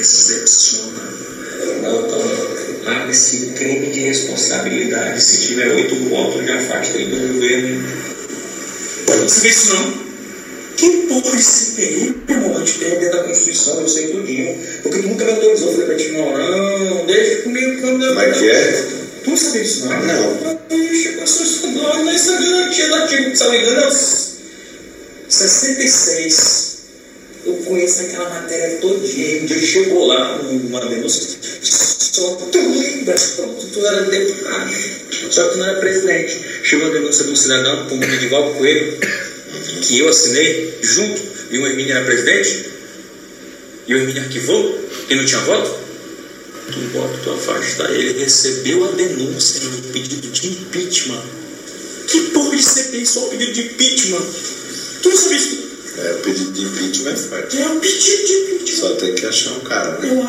excepcional. Então, há esse crime de responsabilidade. Se tiver oito votos, já afasta ele do governo. Você vê isso não? Que porra de CPI, irmão, a gente tem dentro da Constituição, eu sei tudinho. Porque nunca me autorizou, falei pra ti, não, não, deixa comigo quando eu. É que é? Tu não sabia disso, não? Não. Ixi, passou isso não, sabia, não tinha, não tinha, se não me engano, é 66. Eu conheço aquela matéria todinha. Um dia chegou lá uma denúncia, só tu lembra, pronto, tu era deputado, só que não era presidente. Chegou a denúncia de um cidadão, como Edivaldo Coelho, que eu assinei junto, e o Hermínio era presidente, e o Hermínio arquivou, e não tinha voto. Tu bota, tu afasta ele, recebeu a denúncia do pedido de impeachment. Que porra de CPI só o pedido de impeachment? Tu não sabe isso? É, o pedido de impeachment é forte. É um pedido de impeachment. Só tem que achar um cara, né? Eu acho